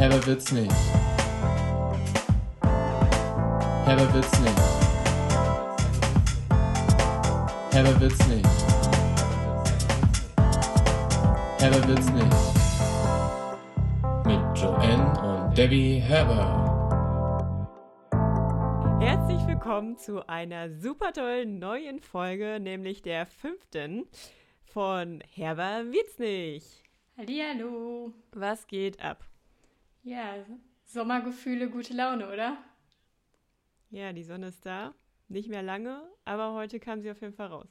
Herber wird's nicht. Herber wird's nicht. Herber wird's nicht. Herber wird's nicht. Mit Joanne und Debbie Herber. Herzlich willkommen zu einer super tollen neuen Folge, nämlich der fünften von Herber wird's nicht. Hallihallo. Was geht ab? Ja, Sommergefühle, gute Laune, oder? Ja, die Sonne ist da. Nicht mehr lange, aber heute kam sie auf jeden Fall raus.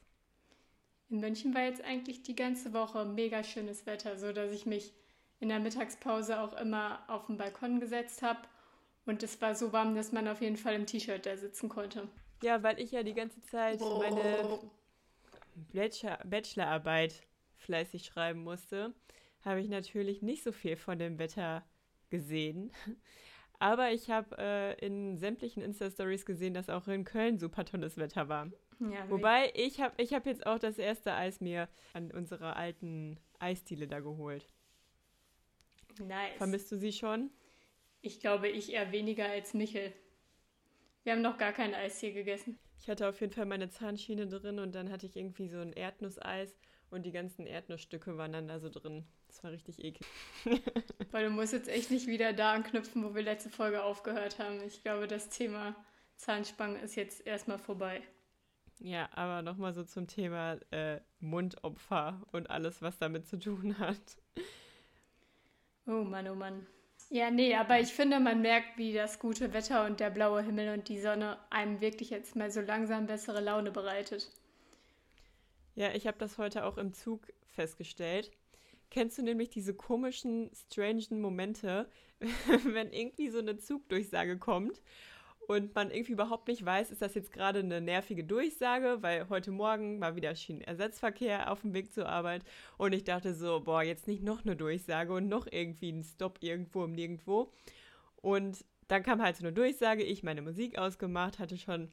In München war jetzt eigentlich die ganze Woche mega schönes Wetter, so dass ich mich in der Mittagspause auch immer auf den Balkon gesetzt habe und es war so warm, dass man auf jeden Fall im T-Shirt da sitzen konnte. Ja, weil ich ja die ganze Zeit meine Bachelor Bachelorarbeit fleißig schreiben musste, habe ich natürlich nicht so viel von dem Wetter gesehen. Aber ich habe äh, in sämtlichen Insta-Stories gesehen, dass auch in Köln super tolles Wetter war. Ja, Wobei, ich habe ich hab jetzt auch das erste Eis mir an unserer alten Eisdiele da geholt. nice. Vermisst du sie schon? Ich glaube, ich eher weniger als Michel. Wir haben noch gar kein Eis hier gegessen. Ich hatte auf jeden Fall meine Zahnschiene drin und dann hatte ich irgendwie so ein Erdnusseis und die ganzen Erdnussstücke waren dann da so drin. Das war richtig eklig. Weil du musst jetzt echt nicht wieder da anknüpfen, wo wir letzte Folge aufgehört haben. Ich glaube, das Thema Zahnspangen ist jetzt erstmal vorbei. Ja, aber nochmal so zum Thema äh, Mundopfer und alles, was damit zu tun hat. Oh Mann, oh Mann. Ja, nee, aber ich finde, man merkt, wie das gute Wetter und der blaue Himmel und die Sonne einem wirklich jetzt mal so langsam bessere Laune bereitet. Ja, ich habe das heute auch im Zug festgestellt. Kennst du nämlich diese komischen, strangen Momente, wenn irgendwie so eine Zugdurchsage kommt und man irgendwie überhaupt nicht weiß, ist das jetzt gerade eine nervige Durchsage, weil heute Morgen war wieder Schienenersatzverkehr auf dem Weg zur Arbeit und ich dachte so, boah, jetzt nicht noch eine Durchsage und noch irgendwie ein Stopp irgendwo im Nirgendwo. Und dann kam halt so eine Durchsage, ich meine Musik ausgemacht, hatte schon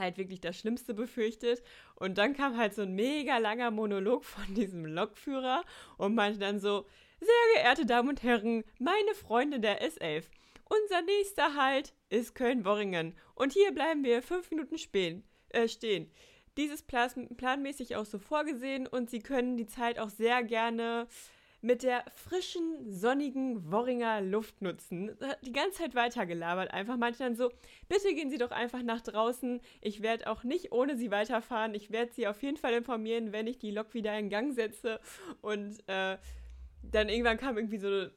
halt wirklich das Schlimmste befürchtet. Und dann kam halt so ein mega langer Monolog von diesem Lokführer und meinte dann so, sehr geehrte Damen und Herren, meine Freunde der S11, unser nächster Halt ist Köln-Worringen. Und hier bleiben wir fünf Minuten spähen, äh, stehen. Dieses plan planmäßig auch so vorgesehen und Sie können die Zeit auch sehr gerne mit der frischen, sonnigen Worringer Luft nutzen. Die ganze Zeit weitergelabert. Einfach meinte dann so, bitte gehen Sie doch einfach nach draußen. Ich werde auch nicht ohne Sie weiterfahren. Ich werde Sie auf jeden Fall informieren, wenn ich die Lok wieder in Gang setze. Und äh, dann irgendwann kam irgendwie so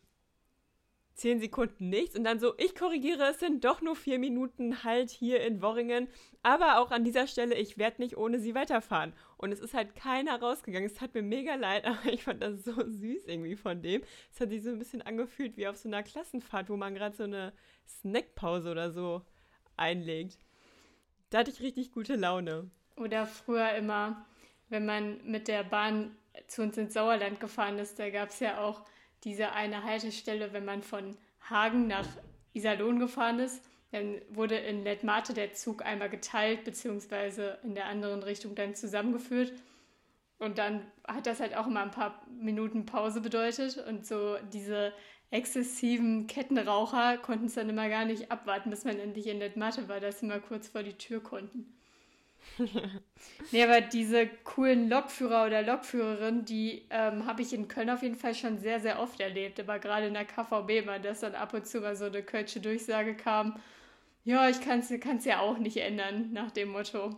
zehn Sekunden nichts und dann so, ich korrigiere, es sind doch nur vier Minuten halt hier in Worringen, aber auch an dieser Stelle, ich werde nicht ohne sie weiterfahren. Und es ist halt keiner rausgegangen. Es hat mir mega leid, aber ich fand das so süß irgendwie von dem. Es hat sich so ein bisschen angefühlt wie auf so einer Klassenfahrt, wo man gerade so eine Snackpause oder so einlegt. Da hatte ich richtig gute Laune. Oder früher immer, wenn man mit der Bahn zu uns ins Sauerland gefahren ist, da gab es ja auch diese eine Haltestelle, wenn man von Hagen nach Iserlohn gefahren ist, dann wurde in Letmate der Zug einmal geteilt, beziehungsweise in der anderen Richtung dann zusammengeführt. Und dann hat das halt auch immer ein paar Minuten Pause bedeutet. Und so diese exzessiven Kettenraucher konnten es dann immer gar nicht abwarten, bis man endlich in Letmate war, dass sie mal kurz vor die Tür konnten. Nee, aber diese coolen Lokführer oder Lokführerin, die ähm, habe ich in Köln auf jeden Fall schon sehr, sehr oft erlebt. Aber gerade in der KVB mal, dass dann ab und zu mal so eine kölsche Durchsage kam, ja, ich kann es ja auch nicht ändern, nach dem Motto.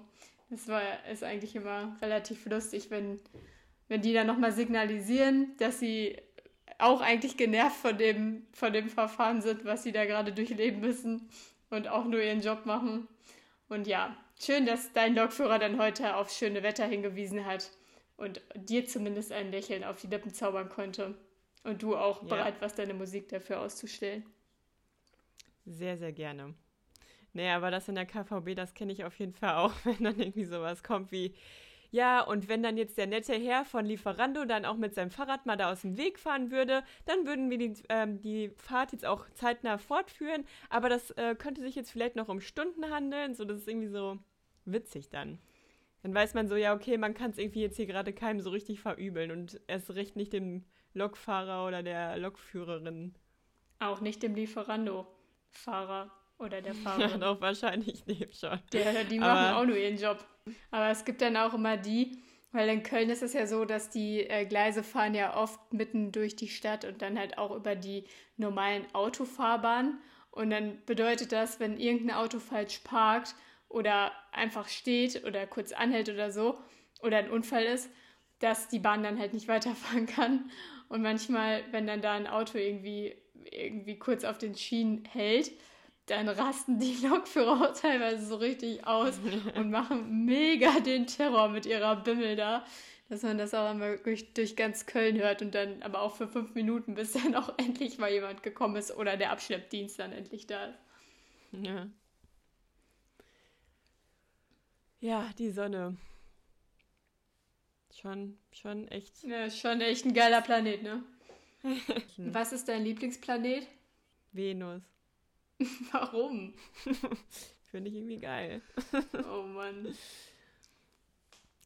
Das war, ist eigentlich immer relativ lustig, wenn, wenn die dann nochmal signalisieren, dass sie auch eigentlich genervt von dem, von dem Verfahren sind, was sie da gerade durchleben müssen und auch nur ihren Job machen. Und ja, schön, dass dein Lokführer dann heute auf schöne Wetter hingewiesen hat und dir zumindest ein Lächeln auf die Lippen zaubern konnte. Und du auch ja. bereit warst, deine Musik dafür auszustellen. Sehr, sehr gerne. Naja, aber das in der KVB, das kenne ich auf jeden Fall auch, wenn dann irgendwie sowas kommt wie, ja, und wenn dann jetzt der nette Herr von Lieferando dann auch mit seinem Fahrrad mal da aus dem Weg fahren würde, dann würden wir die, ähm, die Fahrt jetzt auch zeitnah fortführen. Aber das äh, könnte sich jetzt vielleicht noch um Stunden handeln. So, das ist irgendwie so witzig dann. Dann weiß man so, ja, okay, man kann es irgendwie jetzt hier gerade keinem so richtig verübeln und erst recht nicht dem Lokfahrer oder der Lokführerin. Auch nicht dem Lieferando-Fahrer oder der Ja, Fahrerin. doch, wahrscheinlich nicht schon. Der, die machen Aber- auch nur ihren Job. Aber es gibt dann auch immer die, weil in Köln ist es ja so, dass die äh, Gleise fahren ja oft mitten durch die Stadt und dann halt auch über die normalen Autofahrbahnen. Und dann bedeutet das, wenn irgendein Auto falsch parkt oder einfach steht oder kurz anhält oder so oder ein Unfall ist, dass die Bahn dann halt nicht weiterfahren kann. Und manchmal, wenn dann da ein Auto irgendwie, irgendwie kurz auf den Schienen hält, dann rasten die Lokführer auch teilweise so richtig aus und machen mega den Terror mit ihrer Bimmel da, dass man das auch einmal durch, durch ganz Köln hört und dann aber auch für fünf Minuten, bis dann auch endlich mal jemand gekommen ist oder der Abschleppdienst dann endlich da ist. Ja. Ja, die Sonne. Schon, schon echt. Ja, schon echt ein geiler Planet, ne? Was ist dein Lieblingsplanet? Venus. Warum? Finde ich irgendwie geil. Oh Mann.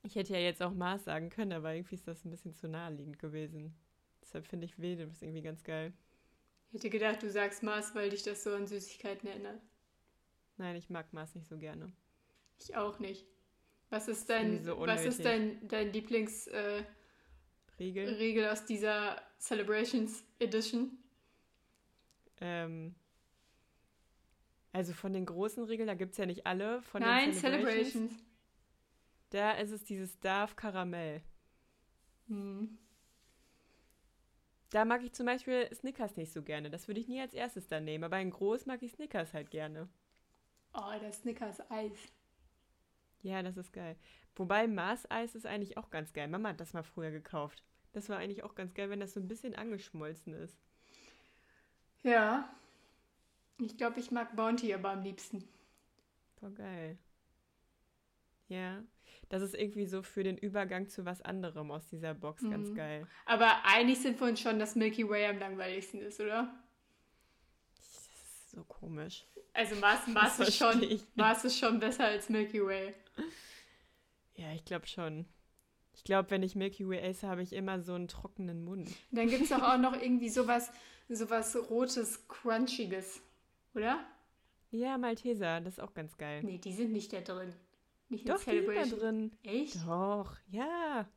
Ich hätte ja jetzt auch Mars sagen können, aber irgendwie ist das ein bisschen zu naheliegend gewesen. Deshalb finde ich Venus irgendwie ganz geil. Ich hätte gedacht, du sagst Mars, weil dich das so an Süßigkeiten erinnert. Nein, ich mag Mars nicht so gerne. Ich auch nicht. Was ist dein, so was ist dein, dein Lieblingsregel äh, Regel. Regel aus dieser Celebrations Edition? Ähm, also von den großen Regeln, da gibt es ja nicht alle. Von Nein, den Celebrations. Celebrations. Da ist es dieses Darf Karamell. Hm. Da mag ich zum Beispiel Snickers nicht so gerne. Das würde ich nie als erstes dann nehmen. Aber in groß mag ich Snickers halt gerne. Oh, der Snickers Eis. Ja, das ist geil. Wobei Mars-Eis ist eigentlich auch ganz geil. Mama hat das mal früher gekauft. Das war eigentlich auch ganz geil, wenn das so ein bisschen angeschmolzen ist. Ja. Ich glaube, ich mag Bounty aber am liebsten. Voll geil. Ja, das ist irgendwie so für den Übergang zu was anderem aus dieser Box ganz Mhm. geil. Aber einig sind wir uns schon, dass Milky Way am langweiligsten ist, oder? Das ist so komisch. Also Mars, Mars, ist, schon. Mars ist schon besser als Milky Way. Ja, ich glaube schon. Ich glaube, wenn ich Milky Way esse, habe ich immer so einen trockenen Mund. Und dann gibt es doch auch noch irgendwie sowas, sowas Rotes, Crunchiges, oder? Ja, Malteser, das ist auch ganz geil. Nee, die sind nicht da drin. Nicht in Doch, die sind da Celebration. drin. Echt? Doch, ja.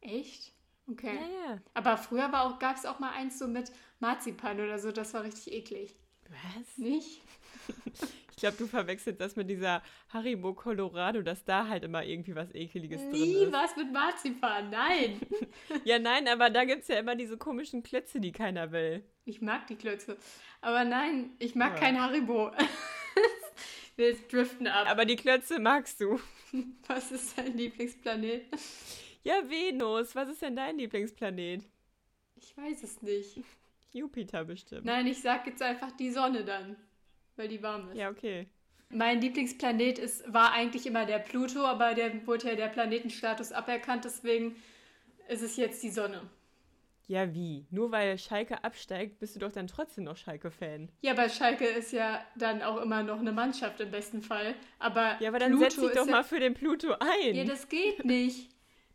Echt? Okay. Ja, ja. Aber früher gab es auch mal eins so mit Marzipan oder so, das war richtig eklig. Was? Nicht? Ich glaube, du verwechselst das mit dieser Haribo Colorado, dass da halt immer irgendwie was Ekeliges drin Nie ist. was mit Marzipan, nein. Ja, nein, aber da gibt es ja immer diese komischen Klötze, die keiner will. Ich mag die Klötze. Aber nein, ich mag Ja. kein Haribo. Wir driften ab. Aber die Klötze magst du. Was ist dein Lieblingsplanet? Ja, Venus. Was ist denn dein Lieblingsplanet? Ich weiß es nicht. Jupiter bestimmt. Nein, ich sag jetzt einfach die Sonne dann, weil die warm ist. Ja, okay. Mein Lieblingsplanet ist, war eigentlich immer der Pluto, aber der wurde ja der Planetenstatus aberkannt, deswegen ist es jetzt die Sonne. Ja, wie? Nur weil Schalke absteigt, bist du doch dann trotzdem noch Schalke-Fan. Ja, bei Schalke ist ja dann auch immer noch eine Mannschaft im besten Fall. Aber Ja, aber dann Pluto setz dich doch ja, mal für den Pluto ein. Ja, das geht nicht.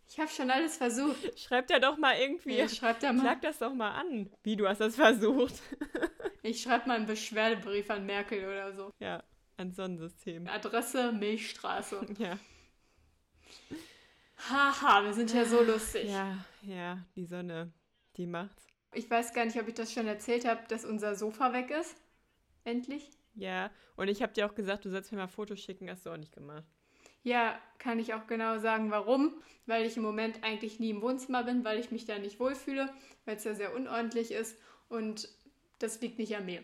Ich habe schon alles versucht. Schreib da doch mal irgendwie. Ich schreib da mal, Klag das doch mal an. Wie, du hast das versucht. ich schreib mal einen Beschwerdebrief an Merkel oder so. Ja, an Sonnensystem. Adresse Milchstraße. Ja. Haha, wir sind ja so lustig. Ja, ja, die Sonne, die macht's. Ich weiß gar nicht, ob ich das schon erzählt habe, dass unser Sofa weg ist. Endlich. Ja, und ich habe dir auch gesagt, du sollst mir mal Fotos schicken, hast du auch nicht gemacht. Ja, kann ich auch genau sagen, warum. Weil ich im Moment eigentlich nie im Wohnzimmer bin, weil ich mich da nicht wohlfühle, weil es ja sehr unordentlich ist. Und das liegt nicht an mir.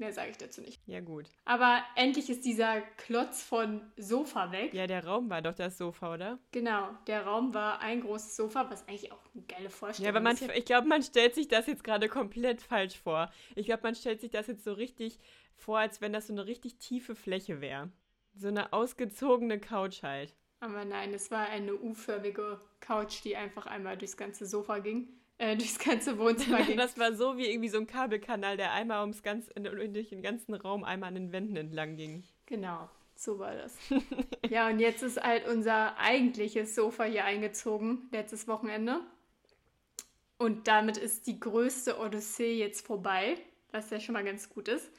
Mehr sage ich dazu nicht. Ja, gut. Aber endlich ist dieser Klotz von Sofa weg. Ja, der Raum war doch das Sofa, oder? Genau, der Raum war ein großes Sofa, was eigentlich auch eine geile Vorstellung Ja, aber man, ist. ich glaube, man stellt sich das jetzt gerade komplett falsch vor. Ich glaube, man stellt sich das jetzt so richtig vor, als wenn das so eine richtig tiefe Fläche wäre. So eine ausgezogene Couch halt. Aber nein, es war eine U-förmige Couch, die einfach einmal durchs ganze Sofa ging. Äh, durchs ganze Wohnzimmer ging. Das war so wie irgendwie so ein Kabelkanal, der einmal ums ganz, in, durch den ganzen Raum einmal an den Wänden entlang ging. Genau, so war das. ja, und jetzt ist halt unser eigentliches Sofa hier eingezogen, letztes Wochenende. Und damit ist die größte Odyssee jetzt vorbei. was ja schon mal ganz gut ist.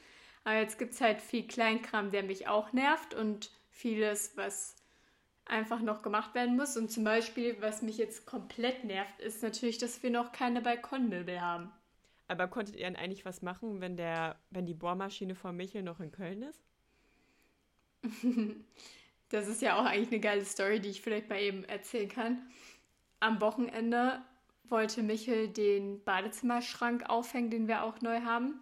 Aber jetzt gibt es halt viel Kleinkram, der mich auch nervt und vieles, was einfach noch gemacht werden muss. Und zum Beispiel, was mich jetzt komplett nervt, ist natürlich, dass wir noch keine Balkonmöbel haben. Aber konntet ihr dann eigentlich was machen, wenn, der, wenn die Bohrmaschine von Michel noch in Köln ist? das ist ja auch eigentlich eine geile Story, die ich vielleicht mal eben erzählen kann. Am Wochenende wollte Michel den Badezimmerschrank aufhängen, den wir auch neu haben.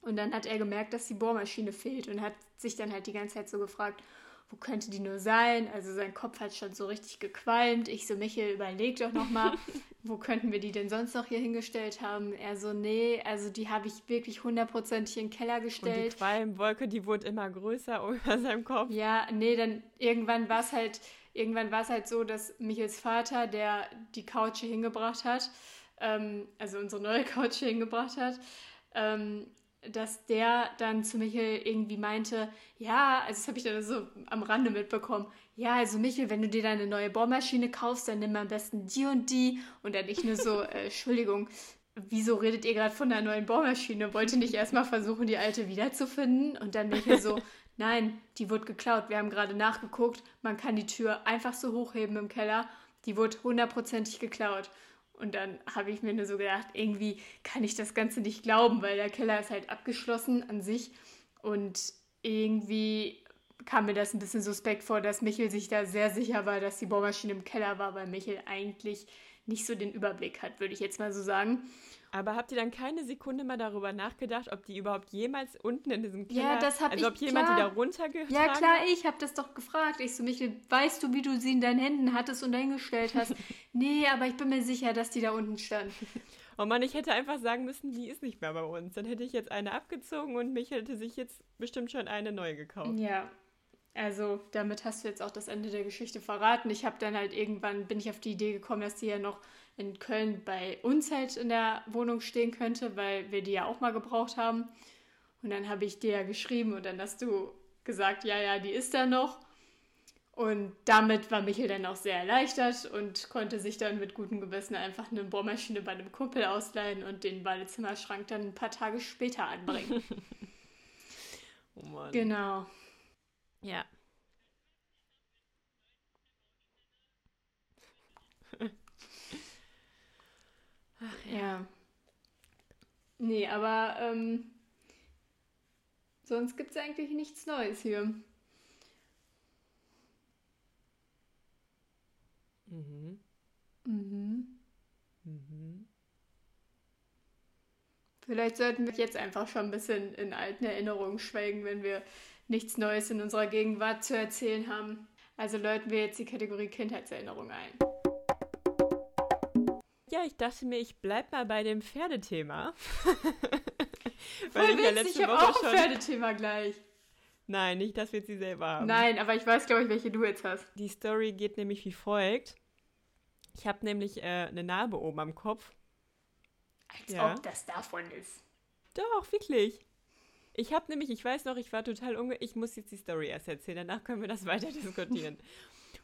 Und dann hat er gemerkt, dass die Bohrmaschine fehlt und hat sich dann halt die ganze Zeit so gefragt, wo könnte die nur sein? Also sein Kopf hat schon so richtig gequalmt. Ich so, Michael, überleg doch nochmal, wo könnten wir die denn sonst noch hier hingestellt haben? Er so, nee, also die habe ich wirklich hundertprozentig in den Keller gestellt. Und die Qualmwolke, die wurde immer größer über seinem Kopf. Ja, nee, dann irgendwann war es halt, irgendwann war es halt so, dass Michels Vater, der die Couch hier hingebracht hat, ähm, also unsere neue Couch hier hingebracht hat, ähm, dass der dann zu Michel irgendwie meinte, ja, also das habe ich dann so am Rande mitbekommen, ja, also Michel, wenn du dir deine neue Bohrmaschine kaufst, dann nimm am besten die und die und dann nicht nur so, äh, Entschuldigung, wieso redet ihr gerade von der neuen Bohrmaschine? Wollt ihr nicht erstmal versuchen, die alte wiederzufinden? Und dann Michel so, nein, die wurde geklaut, wir haben gerade nachgeguckt, man kann die Tür einfach so hochheben im Keller, die wurde hundertprozentig geklaut. Und dann habe ich mir nur so gedacht, irgendwie kann ich das Ganze nicht glauben, weil der Keller ist halt abgeschlossen an sich. Und irgendwie kam mir das ein bisschen suspekt vor, dass Michel sich da sehr sicher war, dass die Bohrmaschine im Keller war, weil Michel eigentlich nicht so den Überblick hat, würde ich jetzt mal so sagen. Aber habt ihr dann keine Sekunde mal darüber nachgedacht, ob die überhaupt jemals unten in diesem Keller, ja, das hab also ich, ob jemand klar. die da runtergetragen Ja klar, ich habe das doch gefragt. Ich so, Michael, weißt du, wie du sie in deinen Händen hattest und dahingestellt hast? nee, aber ich bin mir sicher, dass die da unten stand. Oh Mann, ich hätte einfach sagen müssen, die ist nicht mehr bei uns. Dann hätte ich jetzt eine abgezogen und mich hätte sich jetzt bestimmt schon eine neue gekauft. Ja, also damit hast du jetzt auch das Ende der Geschichte verraten. Ich habe dann halt irgendwann, bin ich auf die Idee gekommen, dass die ja noch in Köln bei uns halt in der Wohnung stehen könnte, weil wir die ja auch mal gebraucht haben. Und dann habe ich dir ja geschrieben und dann hast du gesagt, ja, ja, die ist da noch. Und damit war Michael dann auch sehr erleichtert und konnte sich dann mit gutem Gewissen einfach eine Bohrmaschine bei einem Kumpel ausleihen und den Badezimmerschrank dann ein paar Tage später anbringen. oh Mann. Genau. Ja. Ach ja. Nee, aber ähm, sonst gibt es eigentlich nichts Neues hier. Mhm. Mhm. Mhm. Vielleicht sollten wir jetzt einfach schon ein bisschen in alten Erinnerungen schwelgen, wenn wir nichts Neues in unserer Gegenwart zu erzählen haben. Also läuten wir jetzt die Kategorie Kindheitserinnerung ein. Ja, ich dachte mir, ich bleib mal bei dem Pferdethema. Weil ich ja letzte ich Woche auch ein Pferdethema gleich. Nein, nicht, dass wir sie selber haben. Nein, aber ich weiß, glaube ich, welche du jetzt hast. Die Story geht nämlich wie folgt. Ich habe nämlich äh, eine Narbe oben am Kopf. Als ja. ob das davon ist. Doch, wirklich. Ich habe nämlich, ich weiß noch, ich war total unge... Ich muss jetzt die Story erst erzählen, danach können wir das weiter diskutieren.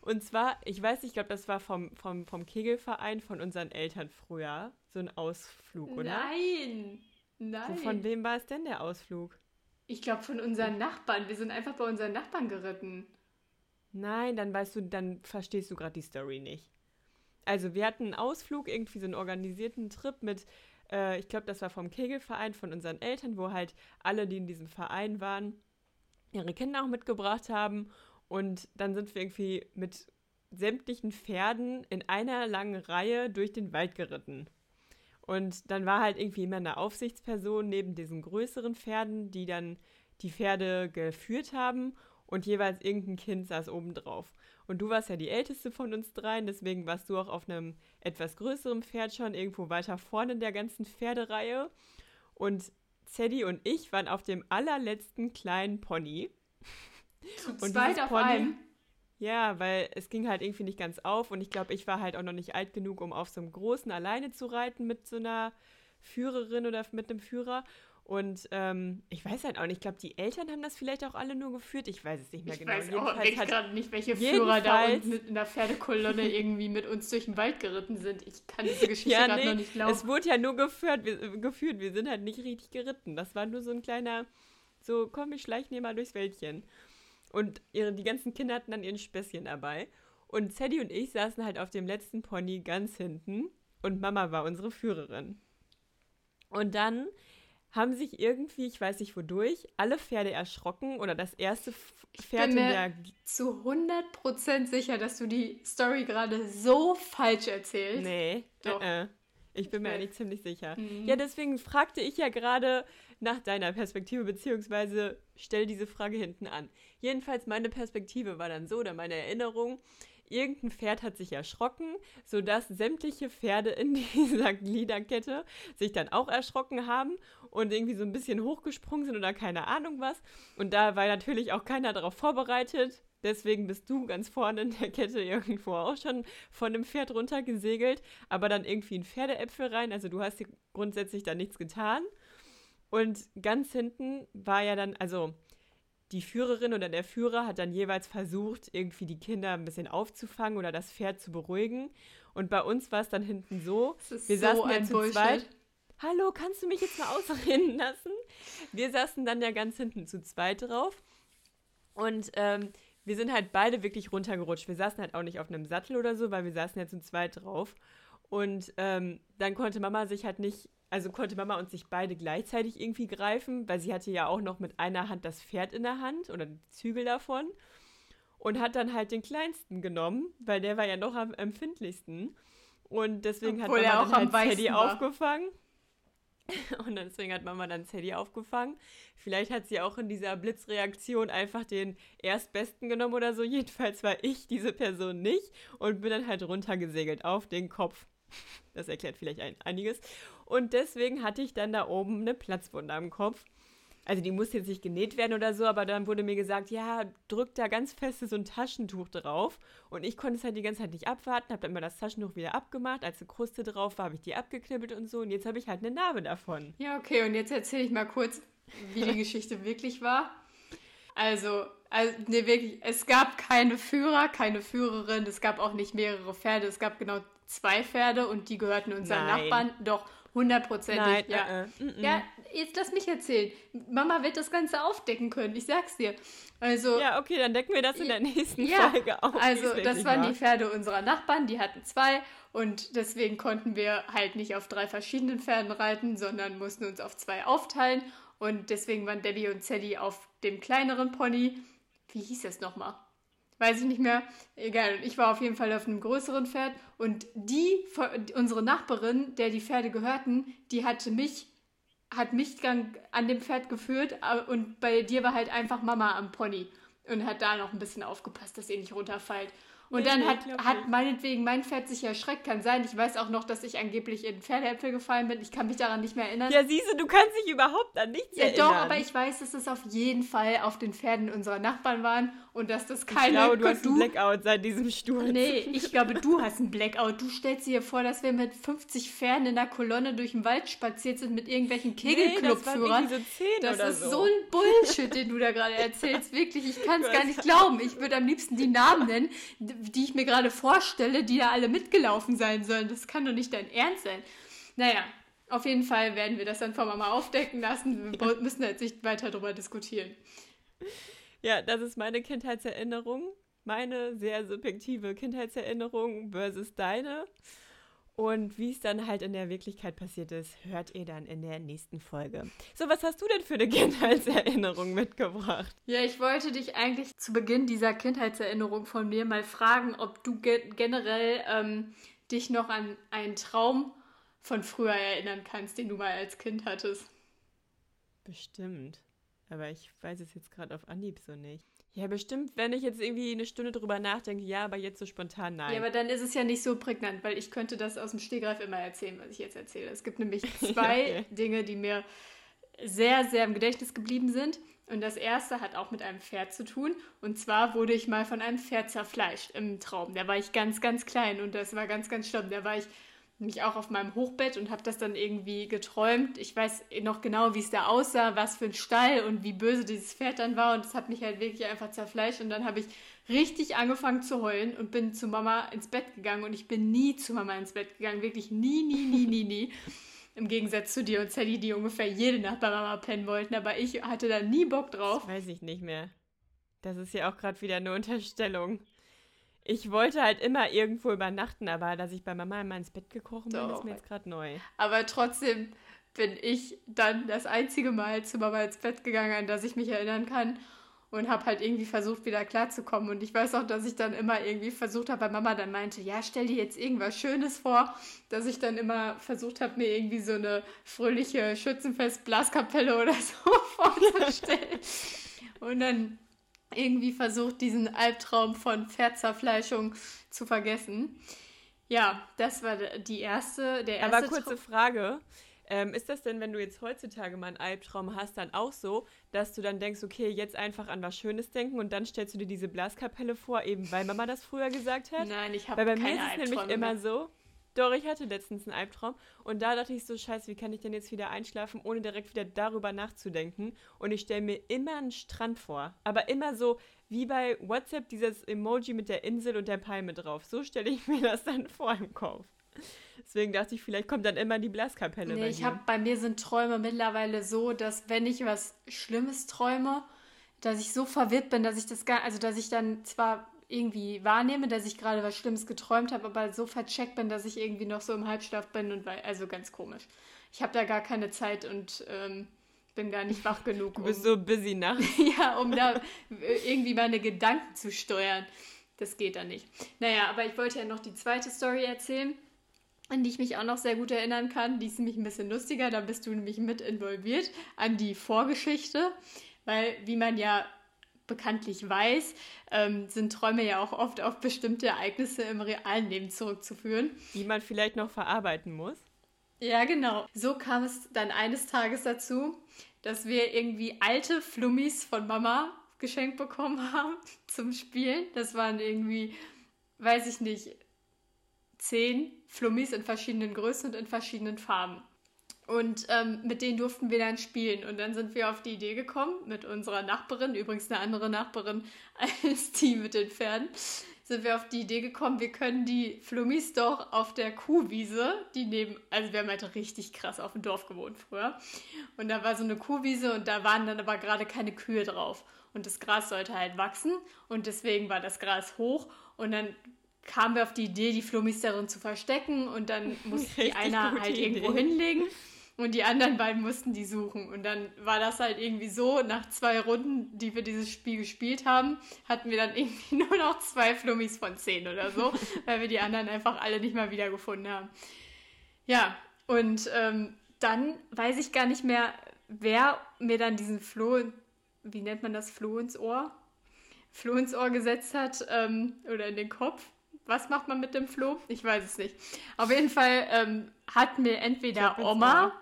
Und zwar, ich weiß nicht, ich glaube, das war vom, vom, vom Kegelverein von unseren Eltern früher. So ein Ausflug, oder? Nein! Nein. Von wem war es denn der Ausflug? Ich glaube von unseren Nachbarn. Wir sind einfach bei unseren Nachbarn geritten. Nein, dann weißt du, dann verstehst du gerade die Story nicht. Also wir hatten einen Ausflug, irgendwie so einen organisierten Trip mit, äh, ich glaube, das war vom Kegelverein von unseren Eltern, wo halt alle, die in diesem Verein waren, ihre Kinder auch mitgebracht haben. Und dann sind wir irgendwie mit sämtlichen Pferden in einer langen Reihe durch den Wald geritten. Und dann war halt irgendwie immer eine Aufsichtsperson neben diesen größeren Pferden, die dann die Pferde geführt haben und jeweils irgendein Kind saß oben drauf. Und du warst ja die älteste von uns dreien, deswegen warst du auch auf einem etwas größeren Pferd schon, irgendwo weiter vorne in der ganzen Pferdereihe. Und Zeddy und ich waren auf dem allerletzten kleinen Pony. Zu und zweit auf Pony, einem? Ja, weil es ging halt irgendwie nicht ganz auf und ich glaube, ich war halt auch noch nicht alt genug, um auf so einem großen alleine zu reiten mit so einer Führerin oder mit einem Führer. Und ähm, ich weiß halt auch nicht, ich glaube, die Eltern haben das vielleicht auch alle nur geführt. Ich weiß es nicht mehr ich genau. weiß auch gerade nicht, welche Führer da unten mit in der Pferdekolonne irgendwie mit uns durch den Wald geritten sind. Ich kann diese Geschichte Ja, nee, noch nicht glauben. es wurde ja nur geführt wir, äh, geführt. wir sind halt nicht richtig geritten. Das war nur so ein kleiner, so komm, wir schleichen hier mal durchs Wäldchen. Und ihre, die ganzen Kinder hatten dann ihren Späßchen dabei. Und Sadie und ich saßen halt auf dem letzten Pony ganz hinten und Mama war unsere Führerin. Und dann haben sich irgendwie, ich weiß nicht wodurch, alle Pferde erschrocken oder das erste Pferd in bin mir der zu 100% sicher, dass du die Story gerade so falsch erzählst. Nee, Doch. äh, äh. ich bin mir Ich eigentlich ziemlich sicher. Mhm. Ja, deswegen fragte ich ja gerade nach deiner Perspektive, beziehungsweise stell diese Frage hinten an. Jedenfalls meine Perspektive war dann so, oder meine Erinnerung, irgendein Pferd hat sich erschrocken, sodass sämtliche Pferde in dieser Gliederkette sich dann auch erschrocken haben und irgendwie so ein bisschen hochgesprungen sind oder keine Ahnung was. Und da war natürlich auch keiner darauf vorbereitet. Deswegen bist du ganz vorne in der Kette irgendwo auch schon von dem Pferd runtergesegelt, aber dann irgendwie in Pferdeäpfel rein. Also du hast grundsätzlich da nichts getan. Und ganz hinten war ja dann, also die Führerin oder der Führer hat dann jeweils versucht, irgendwie die Kinder ein bisschen aufzufangen oder das Pferd zu beruhigen. Und bei uns war es dann hinten so, wir so saßen ja zu Bullshit. zweit. Hallo, kannst du mich jetzt mal ausreden lassen? Wir saßen dann ja ganz hinten zu zweit drauf. Und ähm, wir sind halt beide wirklich runtergerutscht. Wir saßen halt auch nicht auf einem Sattel oder so, weil wir saßen ja zu zweit drauf. Und ähm, dann konnte Mama sich halt nicht, also konnte Mama uns nicht beide gleichzeitig irgendwie greifen, weil sie hatte ja auch noch mit einer Hand das Pferd in der Hand oder die Zügel davon. Und hat dann halt den kleinsten genommen, weil der war ja noch am empfindlichsten. Und deswegen Obwohl hat Mama auch dann halt Teddy war. aufgefangen. Und deswegen hat Mama dann Teddy aufgefangen. Vielleicht hat sie auch in dieser Blitzreaktion einfach den Erstbesten genommen oder so. Jedenfalls war ich diese Person nicht und bin dann halt runtergesegelt auf den Kopf. Das erklärt vielleicht ein, einiges. Und deswegen hatte ich dann da oben eine Platzwunde am Kopf. Also die musste jetzt nicht genäht werden oder so, aber dann wurde mir gesagt, ja, drück da ganz feste so ein Taschentuch drauf. Und ich konnte es halt die ganze Zeit nicht abwarten, habe dann mal das Taschentuch wieder abgemacht. Als eine Kruste drauf war, habe ich die abgeknibbelt und so. Und jetzt habe ich halt eine Narbe davon. Ja, okay, und jetzt erzähle ich mal kurz, wie die Geschichte wirklich war. Also, also, nee, wirklich, es gab keine Führer, keine Führerin, es gab auch nicht mehrere Pferde, es gab genau zwei Pferde und die gehörten unseren Nein. Nachbarn. Doch, hundertprozentig, ja. mm, mm. Ja, jetzt lass mich erzählen. Mama wird das Ganze aufdecken können, ich sag's dir. Also, Ja, okay, dann decken wir das in der nächsten Ja, Folge auf. also das waren war. die Pferde unserer Nachbarn, die hatten zwei und deswegen konnten wir halt nicht auf drei verschiedenen Pferden reiten, sondern mussten uns auf zwei aufteilen und deswegen waren Debbie und Sally auf dem kleineren Pony. Wie hieß das nochmal? Weiß ich nicht mehr. Egal. Ich war auf jeden Fall auf einem größeren Pferd und die, unsere Nachbarin, der die Pferde gehörten, die hatte mich hat mich an dem Pferd geführt und bei dir war halt einfach Mama am Pony und hat da noch ein bisschen aufgepasst, dass ihr nicht runterfallt. Und Nee, dann hat, hat meinetwegen mein Pferd sich erschreckt, kann sein. Ich weiß auch noch, dass ich angeblich in Pferdeäpfel gefallen bin. Ich kann mich daran nicht mehr erinnern. Ja, siehst du, du kannst dich überhaupt an nichts Ja, erinnern. doch, aber ich weiß, dass es auf jeden Fall auf den Pferden unserer Nachbarn waren und dass das keine ich glaube, du hast einen Blackout seit diesem Sturz. Nee, ich glaube, du hast einen Blackout. Du stellst dir vor, dass wir mit 50 Pferden in der Kolonne durch den Wald spaziert sind mit irgendwelchen Nee, das Kegelclubführern. so Das ist so. so ein Bullshit, den du da gerade erzählst. Wirklich, ich kann es gar nicht glauben. Ich würde am liebsten die Namen nennen, die ich mir gerade vorstelle, die da alle mitgelaufen sein sollen. Das kann doch nicht dein Ernst sein. Naja, auf jeden Fall werden wir das dann von Mama aufdecken lassen. Wir müssen jetzt nicht weiter darüber diskutieren. Ja, das ist meine Kindheitserinnerung. Meine sehr subjektive Kindheitserinnerung versus deine. Und wie es dann halt in der Wirklichkeit passiert ist, hört ihr dann in der nächsten Folge. So, was hast du denn für eine Kindheitserinnerung mitgebracht? Ja, ich wollte dich eigentlich zu Beginn dieser Kindheitserinnerung von mir mal fragen, ob du ge generell ähm, dich noch an einen Traum von früher erinnern kannst, den du mal als Kind hattest. Bestimmt. Aber ich weiß es jetzt gerade auf Anhieb so nicht. Ja, bestimmt, wenn ich jetzt irgendwie eine Stunde drüber nachdenke, ja, aber jetzt so spontan nein. Ja, aber dann ist es ja nicht so prägnant, weil ich könnte das aus dem Stegreif immer erzählen, was ich jetzt erzähle. Es gibt nämlich zwei okay. Dinge, die mir sehr, sehr im Gedächtnis geblieben sind. Und das erste hat auch mit einem Pferd zu tun. Und zwar wurde ich mal von einem Pferd zerfleischt im Traum. Da war ich ganz, ganz klein und das war ganz, ganz schlimm. Da war ich mich auch auf meinem Hochbett und habe das dann irgendwie geträumt. Ich weiß noch genau, wie es da aussah, was für ein Stall und wie böse dieses Pferd dann war. Und das hat mich halt wirklich einfach zerfleischt. Und dann habe ich richtig angefangen zu heulen und bin zu Mama ins Bett gegangen. Und ich bin nie zu Mama ins Bett gegangen. Wirklich nie, nie, nie, nie, nie. Im Gegensatz zu dir und Sally, die ungefähr jede Nacht bei Mama pennen wollten. Aber ich hatte da nie Bock drauf. Das weiß ich nicht mehr. Das ist ja auch gerade wieder eine Unterstellung. Ich wollte halt immer irgendwo übernachten, aber dass ich bei Mama immer ins Bett gekrochen bin, Doch. ist mir jetzt gerade neu. Aber trotzdem bin ich dann das einzige Mal zu Mama ins Bett gegangen, an das ich mich erinnern kann. Und habe halt irgendwie versucht, wieder klarzukommen. Und ich weiß auch, dass ich dann immer irgendwie versucht habe, weil Mama dann meinte, ja, stell dir jetzt irgendwas Schönes vor, dass ich dann immer versucht habe, mir irgendwie so eine fröhliche Schützenfest-Blaskapelle oder so vorzustellen. Und dann irgendwie versucht, diesen Albtraum von Pferdzerfleischung zu vergessen. Ja, das war die erste, der erste Aber kurze Traum- Frage. Ähm, ist das denn, wenn du jetzt heutzutage mal einen Albtraum hast, dann auch so, dass du dann denkst, okay, jetzt einfach an was Schönes denken und dann stellst du dir diese Blaskapelle vor, eben weil Mama das früher gesagt hat? Nein, ich habe Weil bei keine mir ist es nämlich immer so. Doch, ich hatte letztens einen Albtraum und da dachte ich so, scheiße, wie kann ich denn jetzt wieder einschlafen, ohne direkt wieder darüber nachzudenken? Und ich stelle mir immer einen Strand vor. Aber immer so, wie bei WhatsApp, dieses Emoji mit der Insel und der Palme drauf. So stelle ich mir das dann vor im Kopf. Deswegen dachte ich, vielleicht kommt dann immer die Blaskapelle Nee, bei ich habe bei mir sind Träume mittlerweile so, dass wenn ich was Schlimmes träume, dass ich so verwirrt bin, dass ich das gar, also dass ich dann zwar irgendwie wahrnehme, dass ich gerade was Schlimmes geträumt habe, aber so vercheckt bin, dass ich irgendwie noch so im Halbschlaf bin und weil, also ganz komisch. Ich habe da gar keine Zeit und ähm, bin gar nicht wach genug, Du um, bist so busy nachts. ja, um da irgendwie meine Gedanken zu steuern. Das geht dann nicht. Naja, aber ich wollte ja noch die zweite Story erzählen, an die ich mich auch noch sehr gut erinnern kann. Die ist nämlich ein bisschen lustiger, da bist du nämlich mit involviert an die Vorgeschichte, weil, wie man ja bekanntlich weiß, ähm, sind Träume ja auch oft auf bestimmte Ereignisse im realen Leben zurückzuführen. die man vielleicht noch verarbeiten muss. Ja, genau. So kam es dann eines Tages dazu, dass wir irgendwie alte Flummis von Mama geschenkt bekommen haben zum Spielen. Das waren irgendwie, weiß ich nicht, zehn Flummis in verschiedenen Größen und in verschiedenen Farben. Und ähm, mit denen durften wir dann spielen. Und dann sind wir auf die Idee gekommen, mit unserer Nachbarin, übrigens eine andere Nachbarin als die mit den Pferden, sind wir auf die Idee gekommen, wir können die Flummis doch auf der Kuhwiese, die neben, also wir haben halt richtig krass auf dem Dorf gewohnt früher. Und da war so eine Kuhwiese und da waren dann aber gerade keine Kühe drauf. Und das Gras sollte halt wachsen und deswegen war das Gras hoch und dann kamen wir auf die Idee, die Flummis darin zu verstecken und dann musste die einer halt irgendwo Idee. hinlegen und die anderen beiden mussten die suchen. Und dann war das halt irgendwie so, nach zwei Runden, die wir dieses Spiel gespielt haben, hatten wir dann irgendwie nur noch zwei Flummis von zehn oder so, weil wir die anderen einfach alle nicht mal wiedergefunden haben. Ja, und ähm, dann weiß ich gar nicht mehr, wer mir dann diesen Floh, wie nennt man das, Floh ins Ohr? Floh ins Ohr gesetzt hat ähm, oder in den Kopf. Was macht man mit dem Floh? Ich weiß es nicht. Auf jeden Fall ähm, hat mir entweder Oma.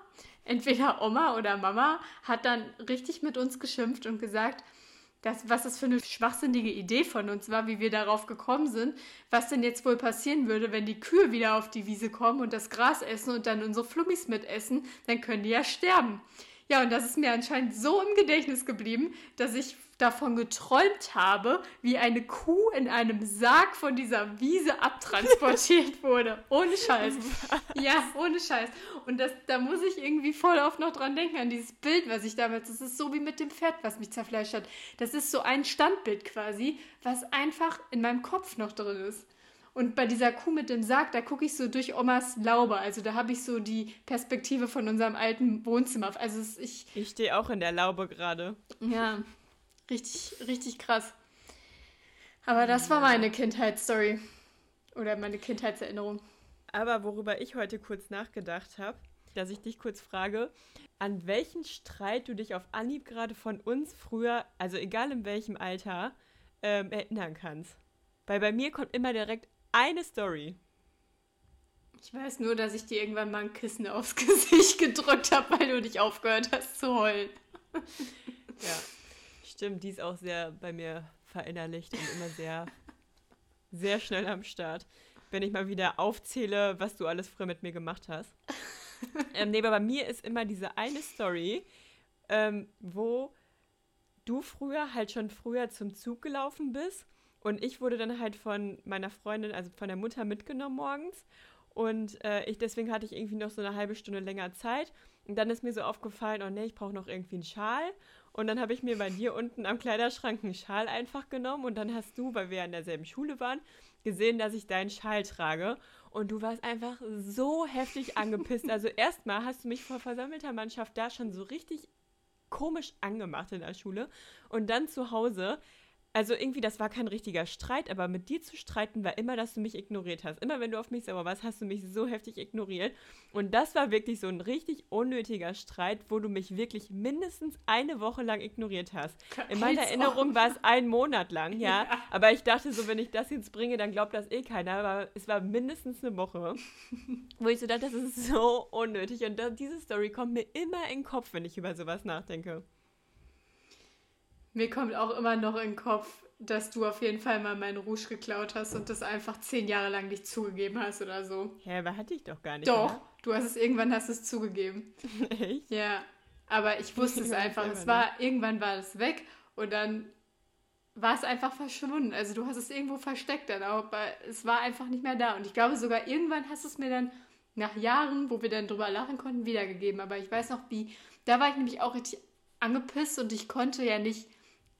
Entweder Oma oder Mama, hat dann richtig mit uns geschimpft und gesagt, dass, was das für eine schwachsinnige Idee von uns war, wie wir darauf gekommen sind, was denn jetzt wohl passieren würde, wenn die Kühe wieder auf die Wiese kommen und das Gras essen und dann unsere Flummis mitessen, dann können die ja sterben. Ja, und das ist mir anscheinend so im Gedächtnis geblieben, dass ich davon geträumt habe, wie eine Kuh in einem Sarg von dieser Wiese abtransportiert wurde. Ohne Scheiß. Ja, ohne Scheiß. Und das, da muss ich irgendwie voll oft noch dran denken, an dieses Bild, was ich damals, das ist so wie mit dem Pferd, was mich zerfleischt hat. Das ist so ein Standbild quasi, was einfach in meinem Kopf noch drin ist. Und bei dieser Kuh mit dem Sarg, da gucke ich so durch Omas Laube. Also da habe ich so die Perspektive von unserem alten Wohnzimmer. Also es, ich, Ich stehe auch in der Laube gerade. ja, richtig, richtig krass. Aber das war meine Kindheitsstory. Oder meine Kindheitserinnerung. Aber worüber ich heute kurz nachgedacht habe, dass ich dich kurz frage, an welchen Streit du dich auf Anhieb gerade von uns früher, also egal in welchem Alter, ähm, erinnern kannst. Weil bei mir kommt immer direkt eine Story. Ich weiß nur, dass ich dir irgendwann mal ein Kissen aufs Gesicht gedrückt habe, weil du nicht aufgehört hast zu heulen. Ja, stimmt, die ist auch sehr bei mir verinnerlicht und immer sehr, sehr schnell am Start. wenn ich mal wieder aufzähle, was du alles früher mit mir gemacht hast. ähm, nee, aber bei mir ist immer diese eine Story, ähm, wo du früher halt schon früher zum Zug gelaufen bist und ich wurde dann halt von meiner Freundin, also von der Mutter mitgenommen morgens und äh, ich deswegen hatte ich irgendwie noch so eine halbe Stunde länger Zeit und dann ist mir so aufgefallen, oh nee, ich brauche noch irgendwie einen Schal und dann habe ich mir bei dir unten am Kleiderschrank einen Schal einfach genommen und dann hast du, weil wir in derselben Schule waren, gesehen, dass ich deinen Schal trage. Und du warst einfach so heftig angepisst. Also erstmal hast du mich vor versammelter Mannschaft da schon so richtig komisch angemacht in der Schule. Und dann zu Hause also irgendwie, das war kein richtiger Streit, aber mit dir zu streiten war immer, dass du mich ignoriert hast. Immer wenn du auf mich sauer warst, hast du mich so heftig ignoriert. Und das war wirklich so ein richtig unnötiger Streit, wo du mich wirklich mindestens eine Woche lang ignoriert hast. In meiner Erinnerung war es ein Monat lang, ja? ja. Aber ich dachte so, wenn ich das jetzt bringe, dann glaubt das eh keiner. Aber es war mindestens eine Woche, wo ich so dachte, das ist so unnötig. Und diese Story kommt mir immer in den Kopf, wenn ich über sowas nachdenke. Mir kommt auch immer noch in den Kopf, dass du auf jeden Fall mal meinen Rouge geklaut hast und das einfach zehn Jahre lang nicht zugegeben hast oder so. Hä, aber hatte ich doch gar nicht. Doch, oder? du hast es irgendwann hast es zugegeben. Echt? Ja, aber ich wusste es einfach. Es war irgendwann war es weg und dann war es einfach verschwunden. Also du hast es irgendwo versteckt dann, aber es war einfach nicht mehr da. Und ich glaube sogar irgendwann hast du es mir dann nach Jahren, wo wir dann drüber lachen konnten, wiedergegeben. Aber ich weiß noch wie. Da war ich nämlich auch richtig angepisst und ich konnte ja nicht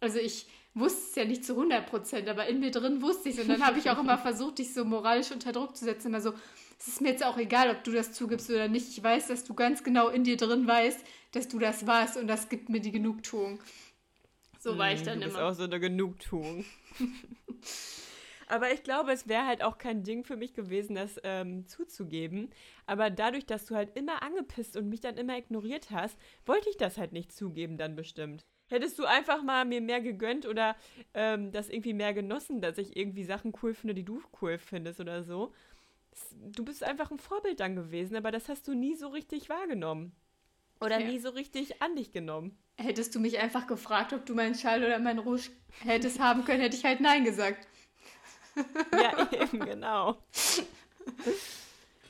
also ich wusste es ja nicht zu 100 Prozent, aber in mir drin wusste ich es. Und dann habe ich auch immer versucht, dich so moralisch unter Druck zu setzen. Immer so, es ist mir jetzt auch egal, ob du das zugibst oder nicht. Ich weiß, dass du ganz genau in dir drin weißt, dass du das warst und das gibt mir die Genugtuung. So war ich hm, dann du bist immer. auch so eine Genugtuung. Aber ich glaube, es wäre halt auch kein Ding für mich gewesen, das ähm, zuzugeben. Aber dadurch, dass du halt immer angepisst und mich dann immer ignoriert hast, wollte ich das halt nicht zugeben dann bestimmt. Hättest du einfach mal mir mehr gegönnt oder ähm, das irgendwie mehr genossen, dass ich irgendwie Sachen cool finde, die du cool findest oder so. Du bist einfach ein Vorbild dann gewesen, aber das hast du nie so richtig wahrgenommen. Oder ja. nie so richtig an dich genommen. Hättest du mich einfach gefragt, ob du meinen Schal oder meinen Rouge hättest haben können, hätte ich halt Nein gesagt. Ja, eben, genau.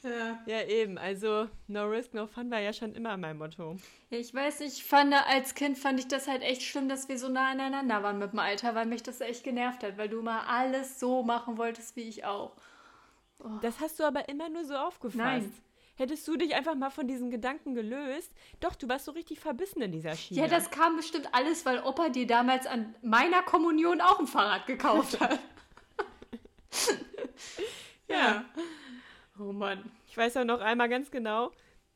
Ja. ja, eben. Also, no risk, no fun war ja schon immer mein Motto. Ja, ich weiß nicht, ich fand, als Kind fand ich das halt echt schlimm, dass wir so nah aneinander waren mit dem Alter, weil mich das echt genervt hat, weil du mal alles so machen wolltest wie ich auch. Oh. Das hast du aber immer nur so aufgefasst. Nein. Hättest du dich einfach mal von diesen Gedanken gelöst? Doch, du warst so richtig verbissen in dieser Schiene. Ja, das kam bestimmt alles, weil Opa dir damals an meiner Kommunion auch ein Fahrrad gekauft hat. ja. ja. Oh Mann. Ich weiß auch noch einmal ganz genau,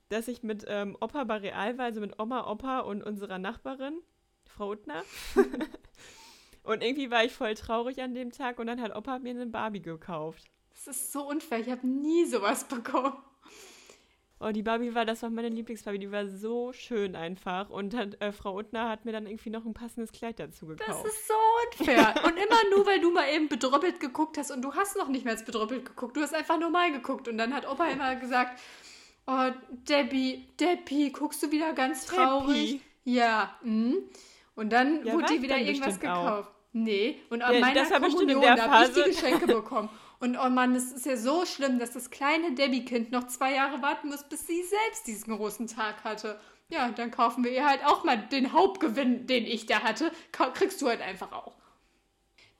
dass ich mit ähm, Opa bei Real war, also mit Oma, Opa und unserer Nachbarin, Frau Uttner. und irgendwie war ich voll traurig an dem Tag und dann hat Opa mir eine Barbie gekauft. Das ist so unfair, ich habe nie sowas bekommen. Oh, die Barbie war, das war meine Lieblingsbarbie, die war so schön einfach. Und hat, äh, Frau Uttner hat mir dann irgendwie noch ein passendes Kleid dazu gekauft. Das ist so unfair. und immer nur, weil du mal eben bedröppelt geguckt hast und du hast noch nicht mehr als bedröppelt geguckt. Du hast einfach normal geguckt. Und dann hat Opa immer gesagt, oh, Debbie, Debbie, guckst du wieder ganz traurig? Debbie. Ja, mh. Und dann ja, wurde dir wieder irgendwas gekauft. Auch. Nee, und an ja, meiner Kommunion, habe ich die Geschenke bekommen. Und oh Mann, es ist ja so schlimm, dass das kleine Debbie-Kind noch zwei Jahre warten muss, bis sie selbst diesen großen Tag hatte. Ja, dann kaufen wir ihr halt auch mal den Hauptgewinn, den ich da hatte, kriegst du halt einfach auch.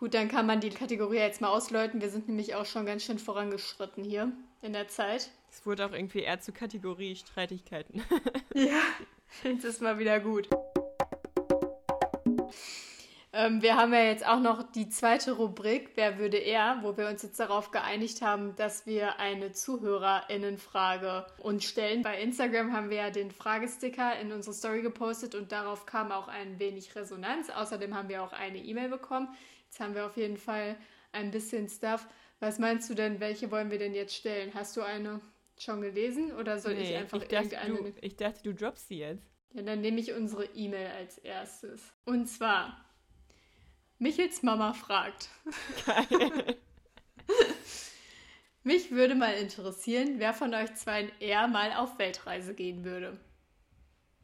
Gut, dann kann man die Kategorie jetzt mal ausläuten. Wir sind nämlich auch schon ganz schön vorangeschritten hier in der Zeit. Es wurde auch irgendwie eher zu Kategorie Streitigkeiten. ja, jetzt ist mal wieder gut. Ähm, wir haben ja jetzt auch noch die zweite Rubrik, Wer würde er, wo wir uns jetzt darauf geeinigt haben, dass wir eine ZuhörerInnenfrage uns stellen. Bei Instagram haben wir ja den Fragesticker in unsere Story gepostet und darauf kam auch ein wenig Resonanz. Außerdem haben wir auch eine E-Mail bekommen. Jetzt haben wir auf jeden Fall ein bisschen Stuff. Was meinst du denn, welche wollen wir denn jetzt stellen? Hast du eine schon gelesen oder soll nee, ich einfach ich dachte, irgendeine? Du, ich dachte, du droppst sie jetzt. Ja, dann nehme ich unsere E-Mail als erstes. Und zwar Michels Mama fragt. Geil. Mich würde mal interessieren, wer von euch zwei eher mal auf Weltreise gehen würde.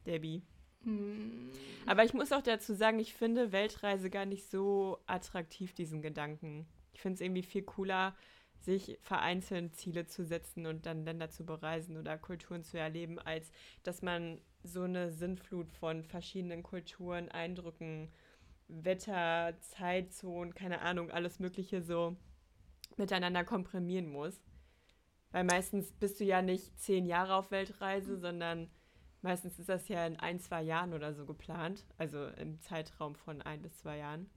Debbie. Hm. Aber ich muss auch dazu sagen, ich finde Weltreise gar nicht so attraktiv, diesen Gedanken. Ich finde es irgendwie viel cooler, sich vereinzelt Ziele zu setzen und dann Länder zu bereisen oder Kulturen zu erleben, als dass man so eine Sinnflut von verschiedenen Kulturen, Eindrücken, Wetter, Zeitzonen, keine Ahnung, alles Mögliche so miteinander komprimieren muss. Weil meistens bist du ja nicht zehn Jahre auf Weltreise, sondern meistens ist das ja in ein, zwei Jahren oder so geplant. Also im Zeitraum von ein bis zwei Jahren.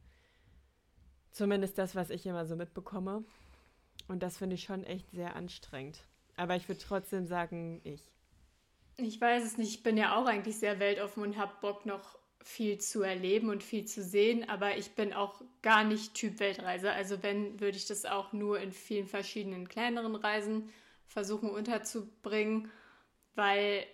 Zumindest das, was ich immer so mitbekomme. Und das finde ich schon echt sehr anstrengend. Aber ich würde trotzdem sagen, ich. Ich weiß es nicht. Ich bin ja auch eigentlich sehr weltoffen und habe Bock, noch viel zu erleben und viel zu sehen. Aber ich bin auch gar nicht Typ Weltreise. Also, wenn, würde ich das auch nur in vielen verschiedenen kleineren Reisen versuchen unterzubringen, weil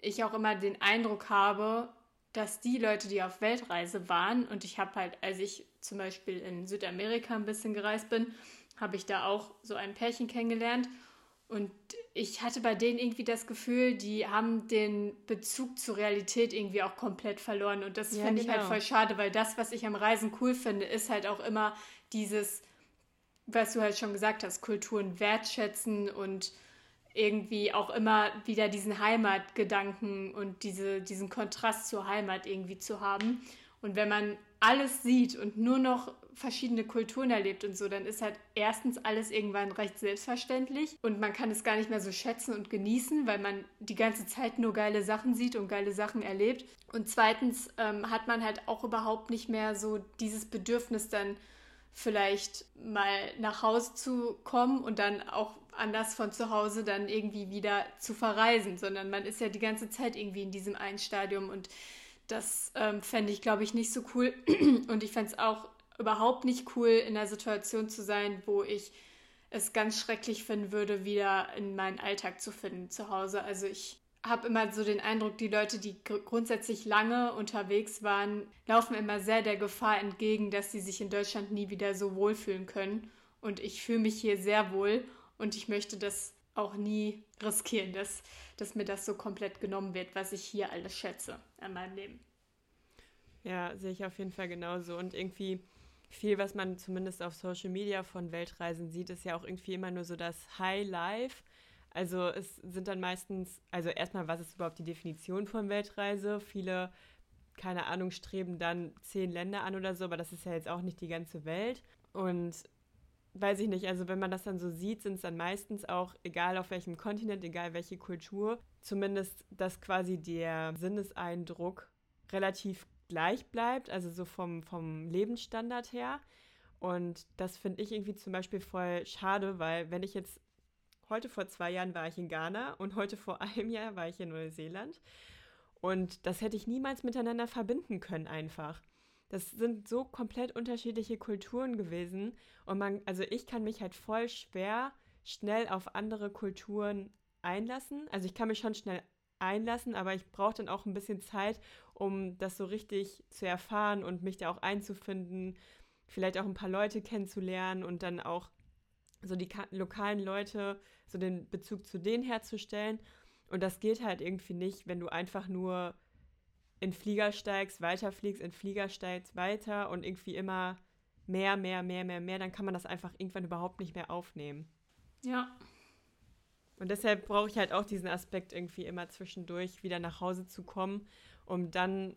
ich auch immer den Eindruck habe, dass die Leute, die auf Weltreise waren, und ich habe halt, als ich zum Beispiel in Südamerika ein bisschen gereist bin, habe ich da auch so ein Pärchen kennengelernt. Und ich hatte bei denen irgendwie das Gefühl, die haben den Bezug zur Realität irgendwie auch komplett verloren. Und das ja, finde genau. ich halt genau. voll schade, weil das, was ich am Reisen cool finde, ist halt auch immer dieses, was du halt schon gesagt hast, Kulturen wertschätzen und irgendwie auch immer wieder diesen Heimatgedanken und diese, diesen Kontrast zur Heimat irgendwie zu haben. Und wenn man alles sieht und nur noch verschiedene Kulturen erlebt und so, dann ist halt erstens alles irgendwann recht selbstverständlich und man kann es gar nicht mehr so schätzen und genießen, weil man die ganze Zeit nur geile Sachen sieht und geile Sachen erlebt. Und zweitens ähm, hat man halt auch überhaupt nicht mehr so dieses Bedürfnis dann vielleicht mal nach Hause zu kommen und dann auch anders von zu Hause dann irgendwie wieder zu verreisen, sondern man ist ja die ganze Zeit irgendwie in diesem einen Stadium und das ähm, fände ich, glaube ich, nicht so cool. Und ich fände es auch überhaupt nicht cool, in einer Situation zu sein, wo ich es ganz schrecklich finden würde, wieder in meinen Alltag zu finden zu Hause. Also ich habe immer so den Eindruck, die Leute, die gr grundsätzlich lange unterwegs waren, laufen immer sehr der Gefahr entgegen, dass sie sich in Deutschland nie wieder so wohlfühlen können. Und ich fühle mich hier sehr wohl und ich möchte das auch nie riskieren, dass, dass mir das so komplett genommen wird, was ich hier alles schätze an meinem Leben. Ja, sehe ich auf jeden Fall genauso. Und irgendwie viel, was man zumindest auf Social Media von Weltreisen sieht, ist ja auch irgendwie immer nur so das High Life. Also es sind dann meistens, also erstmal, was ist überhaupt die Definition von Weltreise? Viele, keine Ahnung, streben dann zehn Länder an oder so, aber das ist ja jetzt auch nicht die ganze Welt. Und weiß ich nicht, also wenn man das dann so sieht, sind es dann meistens auch, egal auf welchem Kontinent, egal welche Kultur, zumindest, dass quasi der Sinneseindruck relativ gleich bleibt, also so vom, vom Lebensstandard her. Und das finde ich irgendwie zum Beispiel voll schade, weil wenn ich jetzt heute vor zwei Jahren war ich in Ghana und heute vor einem Jahr war ich in Neuseeland. Und das hätte ich niemals miteinander verbinden können einfach. Das sind so komplett unterschiedliche Kulturen gewesen. Und man, also ich kann mich halt voll schwer schnell auf andere Kulturen einlassen. Also ich kann mich schon schnell einlassen, aber ich brauche dann auch ein bisschen Zeit, um das so richtig zu erfahren und mich da auch einzufinden, vielleicht auch ein paar Leute kennenzulernen und dann auch so die lokalen Leute, so den Bezug zu denen herzustellen. Und das geht halt irgendwie nicht, wenn du einfach nur in Flieger steigst, weiterfliegst, in Flieger steigst, weiter und irgendwie immer mehr, mehr, mehr, mehr, mehr, dann kann man das einfach irgendwann überhaupt nicht mehr aufnehmen. Ja. Und deshalb brauche ich halt auch diesen Aspekt irgendwie immer zwischendurch wieder nach Hause zu kommen, um dann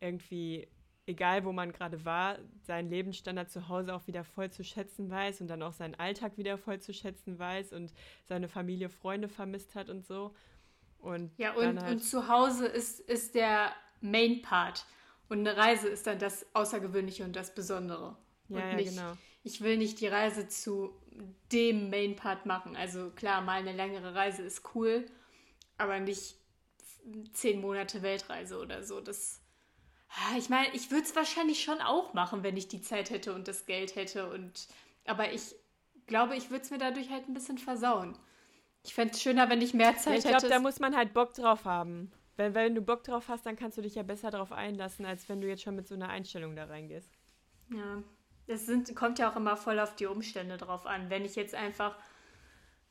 irgendwie, egal wo man gerade war, seinen Lebensstandard zu Hause auch wieder voll zu schätzen weiß und dann auch seinen Alltag wieder voll zu schätzen weiß und seine Familie, Freunde vermisst hat und so. Und ja, und, halt und zu Hause ist, ist der Main Part. Und eine Reise ist dann das Außergewöhnliche und das Besondere. Ja, und ja nicht, genau. Ich will nicht die Reise zu dem Main Part machen. Also klar, mal eine längere Reise ist cool, aber nicht zehn Monate Weltreise oder so. Das, ah, ich meine, ich würde es wahrscheinlich schon auch machen, wenn ich die Zeit hätte und das Geld hätte. Und, aber ich glaube, ich würde es mir dadurch halt ein bisschen versauen. Ich fände es schöner, wenn ich mehr Zeit hätte. Ich glaube, da muss man halt Bock drauf haben. Wenn, wenn du Bock drauf hast, dann kannst du dich ja besser darauf einlassen, als wenn du jetzt schon mit so einer Einstellung da reingehst. Ja, es sind, kommt ja auch immer voll auf die Umstände drauf an. Wenn ich jetzt einfach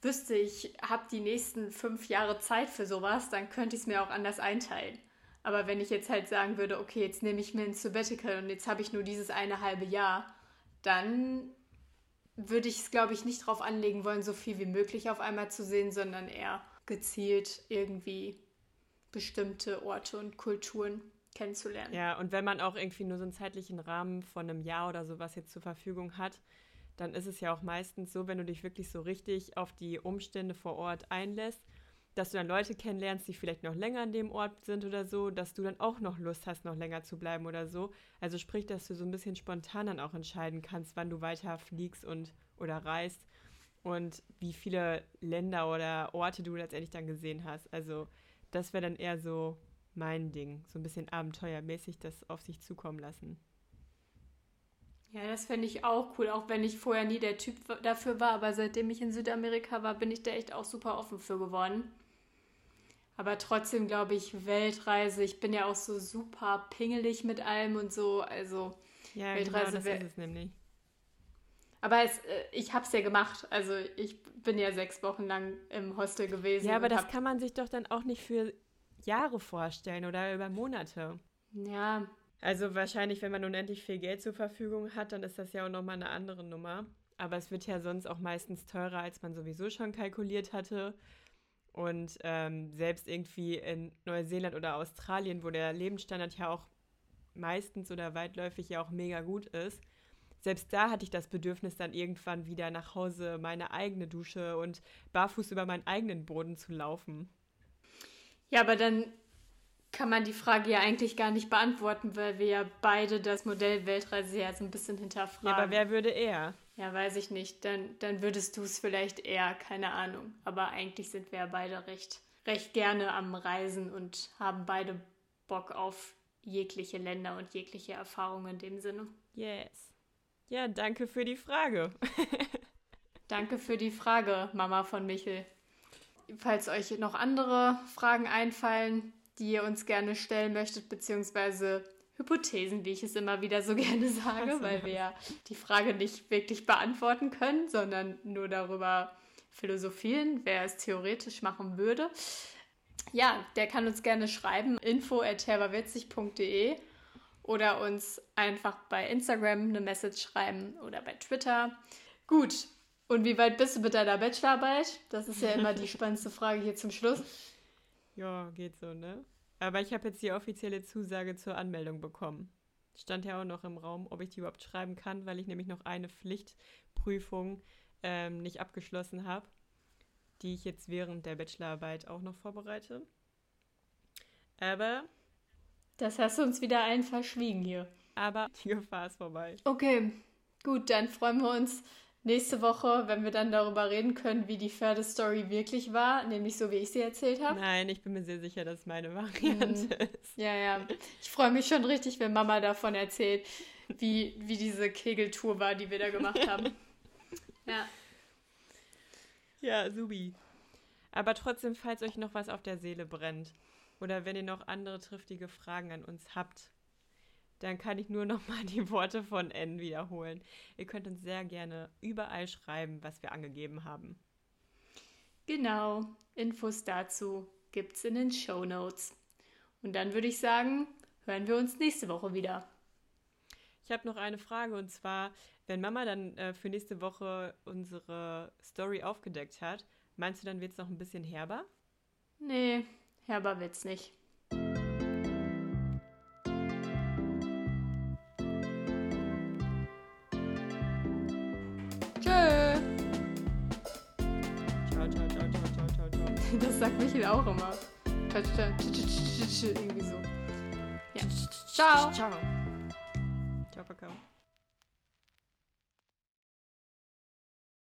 wüsste, ich habe die nächsten fünf Jahre Zeit für sowas, dann könnte ich es mir auch anders einteilen. Aber wenn ich jetzt halt sagen würde, okay, jetzt nehme ich mir ein Sabbatical und jetzt habe ich nur dieses eine halbe Jahr, dann würde ich es, glaube ich, nicht drauf anlegen wollen, so viel wie möglich auf einmal zu sehen, sondern eher gezielt irgendwie bestimmte Orte und Kulturen kennenzulernen. Ja, und wenn man auch irgendwie nur so einen zeitlichen Rahmen von einem Jahr oder sowas jetzt zur Verfügung hat, dann ist es ja auch meistens so, wenn du dich wirklich so richtig auf die Umstände vor Ort einlässt, dass du dann Leute kennenlernst, die vielleicht noch länger an dem Ort sind oder so, dass du dann auch noch Lust hast, noch länger zu bleiben oder so. Also sprich, dass du so ein bisschen spontan dann auch entscheiden kannst, wann du weiter fliegst und oder reist und wie viele Länder oder Orte du letztendlich dann gesehen hast. Also das wäre dann eher so mein Ding, so ein bisschen abenteuermäßig das auf sich zukommen lassen. Ja, das fände ich auch cool, auch wenn ich vorher nie der Typ dafür war, aber seitdem ich in Südamerika war, bin ich da echt auch super offen für geworden. Aber trotzdem glaube ich, Weltreise, ich bin ja auch so super pingelig mit allem und so, also ja, Weltreise genau, das ist es nämlich. Aber es, äh, ich habe es ja gemacht. Also ich bin ja sechs Wochen lang im Hostel gewesen. Ja, aber das kann man sich doch dann auch nicht für Jahre vorstellen oder über Monate. Ja. Also wahrscheinlich, wenn man unendlich viel Geld zur Verfügung hat, dann ist das ja auch nochmal eine andere Nummer. Aber es wird ja sonst auch meistens teurer, als man sowieso schon kalkuliert hatte. Und ähm, selbst irgendwie in Neuseeland oder Australien, wo der Lebensstandard ja auch meistens oder weitläufig ja auch mega gut ist, selbst da hatte ich das Bedürfnis, dann irgendwann wieder nach Hause meine eigene Dusche und barfuß über meinen eigenen Boden zu laufen. Ja, aber dann kann man die Frage ja eigentlich gar nicht beantworten, weil wir ja beide das Modell Weltreise ja so ein bisschen hinterfragen. Ja, aber wer würde eher? Ja, weiß ich nicht. Dann, dann würdest du es vielleicht eher, keine Ahnung. Aber eigentlich sind wir ja beide recht, recht gerne am Reisen und haben beide Bock auf jegliche Länder und jegliche Erfahrungen in dem Sinne. Yes. Ja, danke für die Frage. danke für die Frage, Mama von Michel. Falls euch noch andere Fragen einfallen, die ihr uns gerne stellen möchtet, beziehungsweise Hypothesen, wie ich es immer wieder so gerne sage, also, weil wir ja die Frage nicht wirklich beantworten können, sondern nur darüber philosophieren, wer es theoretisch machen würde. Ja, der kann uns gerne schreiben, info info.herberwitzig.de oder uns einfach bei Instagram eine Message schreiben oder bei Twitter. Gut, und wie weit bist du mit deiner Bachelorarbeit? Das ist ja immer die spannendste Frage hier zum Schluss. Ja, geht so, ne? Aber ich habe jetzt die offizielle Zusage zur Anmeldung bekommen. Stand ja auch noch im Raum, ob ich die überhaupt schreiben kann, weil ich nämlich noch eine Pflichtprüfung ähm, nicht abgeschlossen habe, die ich jetzt während der Bachelorarbeit auch noch vorbereite. Aber das hast du uns wieder allen verschwiegen hier. Aber die Gefahr ist vorbei. Okay, gut, dann freuen wir uns nächste Woche, wenn wir dann darüber reden können, wie die Pferdestory wirklich war, nämlich so, wie ich sie erzählt habe. Nein, ich bin mir sehr sicher, dass meine Variante hm. ist. Ja, ja. Ich freue mich schon richtig, wenn Mama davon erzählt, wie, wie diese Kegeltour war, die wir da gemacht haben. ja. Ja, subi. Aber trotzdem, falls euch noch was auf der Seele brennt, oder wenn ihr noch andere triftige Fragen an uns habt, dann kann ich nur noch mal die Worte von N wiederholen. Ihr könnt uns sehr gerne überall schreiben, was wir angegeben haben. Genau, Infos dazu gibt's in den Show Notes. Und dann würde ich sagen, hören wir uns nächste Woche wieder. Ich habe noch eine Frage und zwar, wenn Mama dann äh, für nächste Woche unsere Story aufgedeckt hat, meinst du, dann wird es noch ein bisschen herber? Nee, Herber wird's nicht. Michael auch immer. Irgendwie so. Ja. Ciao. Ciao.